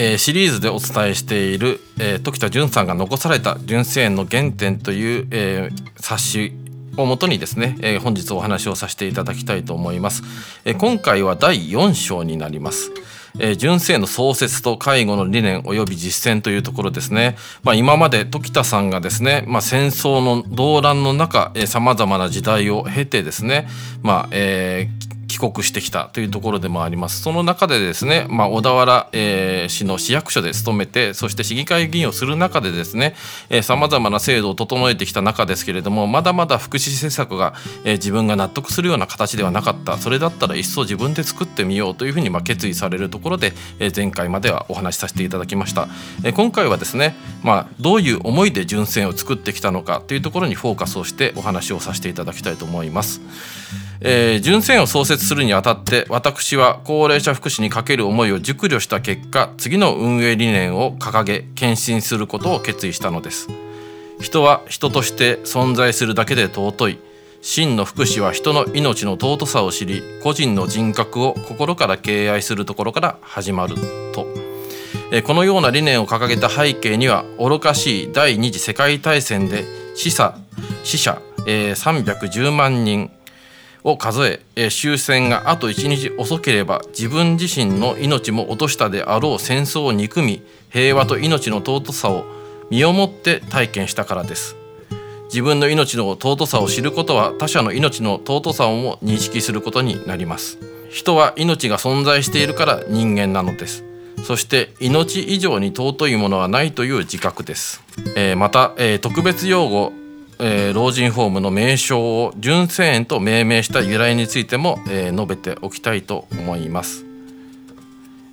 えー、シリーズでお伝えしている、えー、時田淳さんが残された純正園の原点という、えー、冊子をもとにですね、えー、本日お話をさせていただきたいと思います、えー、今回は第4章になります。えー、純正の創設と介護の理念及び実践というところですね、まあ、今まで時田さんがですね、まあ、戦争の動乱の中さまざまな時代を経てですね、まあえー、帰国してきたというところでもあります。その中でですね、まあ、小田原、えー、市の市役所で勤めてそして市議会議員をする中でですねさまざまな制度を整えてきた中ですけれどもまだまだ福祉施策が、えー、自分が納得するような形ではなかった。それだったら一層自分で作ってみようというふうにまあ決意されるところで、えー、前回まではお話しさせていただきました、えー、今回はですね、まあ、どういう思いで純正を作ってきたのかというところにフォーカスをしてお話をさせていただきたいと思います。えー、純正を創設するにあたって私は高齢者福祉にかける思いを熟慮した結果次の運営理念を掲げ献身することを決意したのです。人は人として存在するだけで尊い。真の福祉は人の命の尊さを知り個人の人格を心から敬愛するところから始まると。このような理念を掲げた背景には愚かしい第二次世界大戦で死者死者310万人を数ええ終戦があと1日遅ければ自分自身の命も落としたであろう戦争を憎み平和と命の尊さを身をもって体験したからです。自分の命の尊さを知ることは他者の命の尊さをも認識することになります。人は命が存在しているから人間なのです。そして命以上に尊いものはないという自覚です、えー、また、えー、特別用語えー、老人ホームの名称を純正園と命名した由来についても、えー、述べておきたいと思います。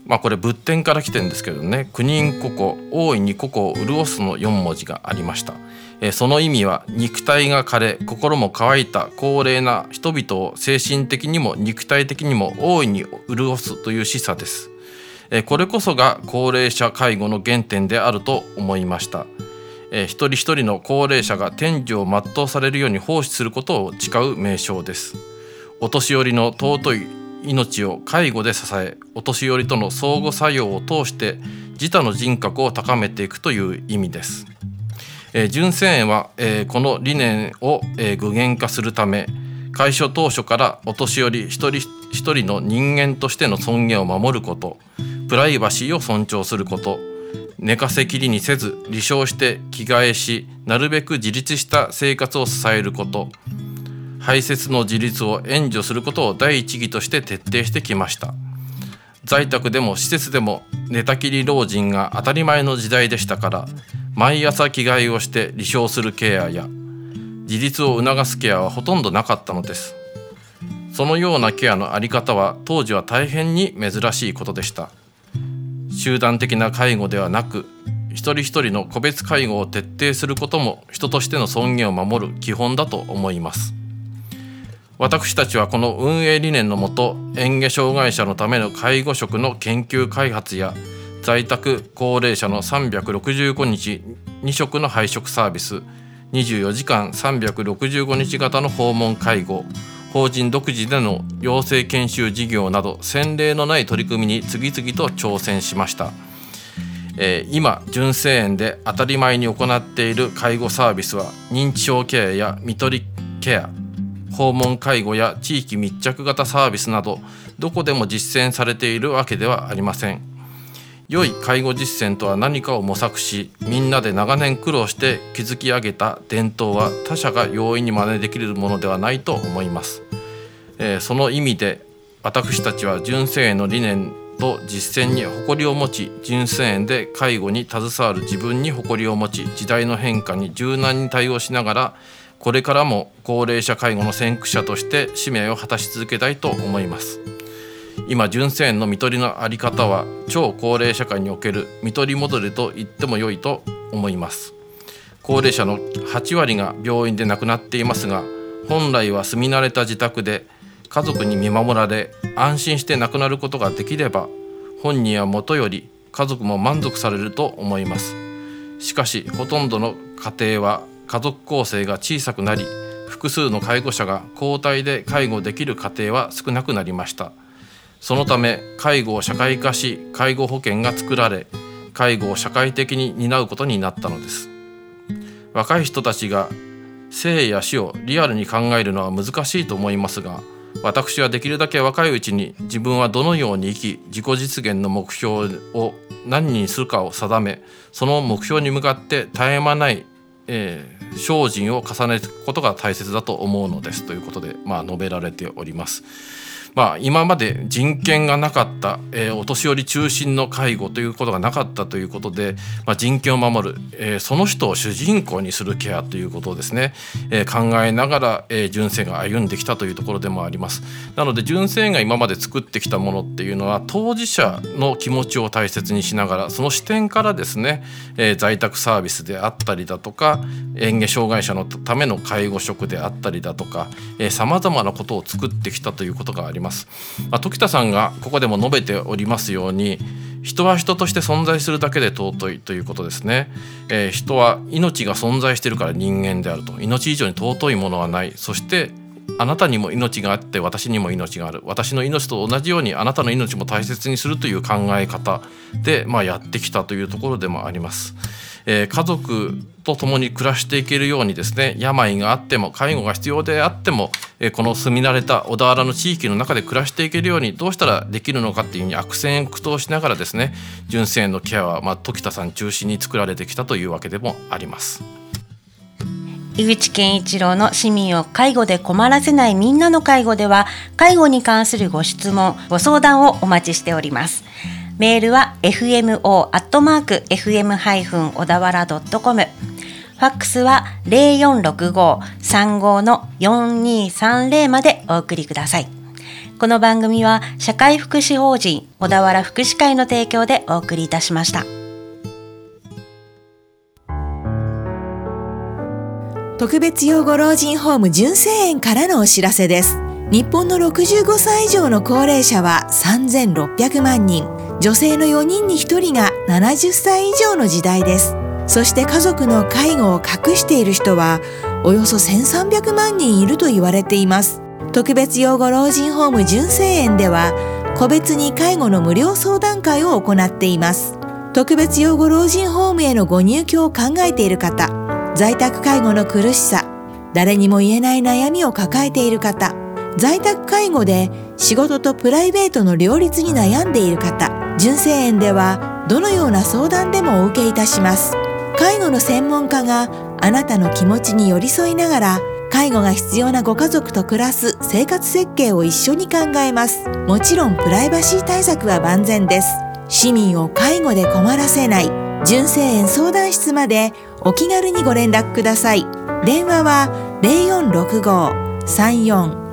まあこれ仏典から来てるんですけどね「九人ここ大いにここを潤す」の4文字がありました。えー、その意味は肉体が枯れ心も乾いた高齢な人々を精神的にも肉体的にも大いに潤すという示唆です。えー、これこそが高齢者介護の原点であると思いました。えー、一人一人の高齢者が天寿を全うされるように奉仕することを誓う名称です。お年寄りの尊い命を介護で支えお年寄りとの相互作用を通して自他の人格を高めていくという意味です、えー、純正園は、えー、この理念を、えー、具現化するため開所当初からお年寄り一人一人の人間としての尊厳を守ることプライバシーを尊重すること寝かせきりにせず離床して着替えしなるべく自立した生活を支えること。排泄の自立を援助することを第一義として徹底してきました。在宅でも施設でも寝たきり老人が当たり前の時代でしたから毎朝着替えをして離床するケアや自立を促すケアはほとんどなかったのです。そのようなケアの在り方は当時は大変に珍しいことでした。集団的な介護ではなく一人一人の個別介護を徹底することも人としての尊厳を守る基本だと思います。私たちはこの運営理念のもと嚥下障害者のための介護職の研究開発や在宅高齢者の365日2食の配食サービス24時間365日型の訪問介護法人独自での養成研修事業など先例のない取り組みに次々と挑戦しました、えー、今純正園で当たり前に行っている介護サービスは認知症ケアや看取りケア訪問介護や地域密着型サービスなどどこでも実践されているわけではありません。良い介護実践とは何かを模索しみんなで長年苦労して築き上げた伝統は他者が容易に真似できるものではないと思います。えー、その意味で私たちは純正園の理念と実践に誇りを持ち純正園で介護に携わる自分に誇りを持ち時代の変化に柔軟に対応しながらこれからも高齢者介護の先駆者として使命を果たし続けたいと思います。今純正園の看取りのあり方は超高齢社会における看取り戻りと言っても良いと思います。高齢者の8割が病院で亡くなっていますが本来は住み慣れた自宅で家族に見守られ安心して亡くなることができれば本人はもとより家族も満足されると思います。しかしほとんどの家庭は家族構成が小さくなり複数の介護者が交代で介護できる家庭は少なくなりました。そのため介護を社会化し介護保険が作られ介護を社会的に担うことになったのです若い人たちが生や死をリアルに考えるのは難しいと思いますが私はできるだけ若いうちに自分はどのように生き自己実現の目標を何にするかを定めその目標に向かって絶え間ない、えー、精進を重ねることが大切だと思うのですということで、まあ、述べられております。まあ、今まで人権がなかった、えー、お年寄り中心の介護ということがなかったということで、まあ、人権を守る、えー、その人を主人公にするケアということをですね、えー、考えながら、えー、純正が歩んできたというところでもあります。なので純正が今まで作ってきたものっていうのは当事者の気持ちを大切にしながらその視点からですね、えー、在宅サービスであったりだとか嚥下障害者のための介護職であったりだとかさまざまなことを作ってきたということがあります。ます。まあ、時田さんがここでも述べておりますように人は人として存在するだけで尊いということですね、えー、人は命が存在してるから人間であると命以上に尊いものはないそしてあなたにも命があって私にも命がある私の命と同じようにあなたの命も大切にするという考え方で、まあ、やってきたというところでもあります。えー、家族と共に暮らしていけるようにですね病があっても介護が必要であっても、えー、この住み慣れた小田原の地域の中で暮らしていけるようにどうしたらできるのかっていうふうに悪戦苦闘しながらですね純正のケアは、まあ、時田さん中心に作られてきたというわけでもあります。井口健一郎の市民を介護で困らせないみんなの介護では介護に関するご質問ご相談をお待ちしておりますメールは fmo.fm- 小田原 .com ファックスは0465-35の4230までお送りください。この番組は社会福祉法人小田原福祉会の提供でお送りいたしました。特別養護老人ホーム純正園からのお知らせです。日本の65歳以上の高齢者は3600万人。女性の4人に1人が70歳以上の時代です。そして家族の介護を隠している人はおよそ1300万人いると言われています。特別養護老人ホーム純正園では個別に介護の無料相談会を行っています。特別養護老人ホームへのご入居を考えている方在宅介護の苦しさ誰にも言えない悩みを抱えている方在宅介護で仕事とプライベートの両立に悩んでいる方純正園ではどのような相談でもお受けいたします。介護の専門家があなたの気持ちに寄り添いながら介護が必要なご家族と暮らす生活設計を一緒に考えます。もちろんプライバシー対策は万全です。市民を介護で困らせない。純正園相談室までお気軽にご連絡ください。電話は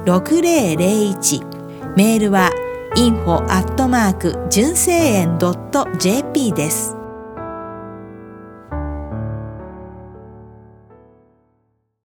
0465-346001メールは info アットマーク純正園 .jp です。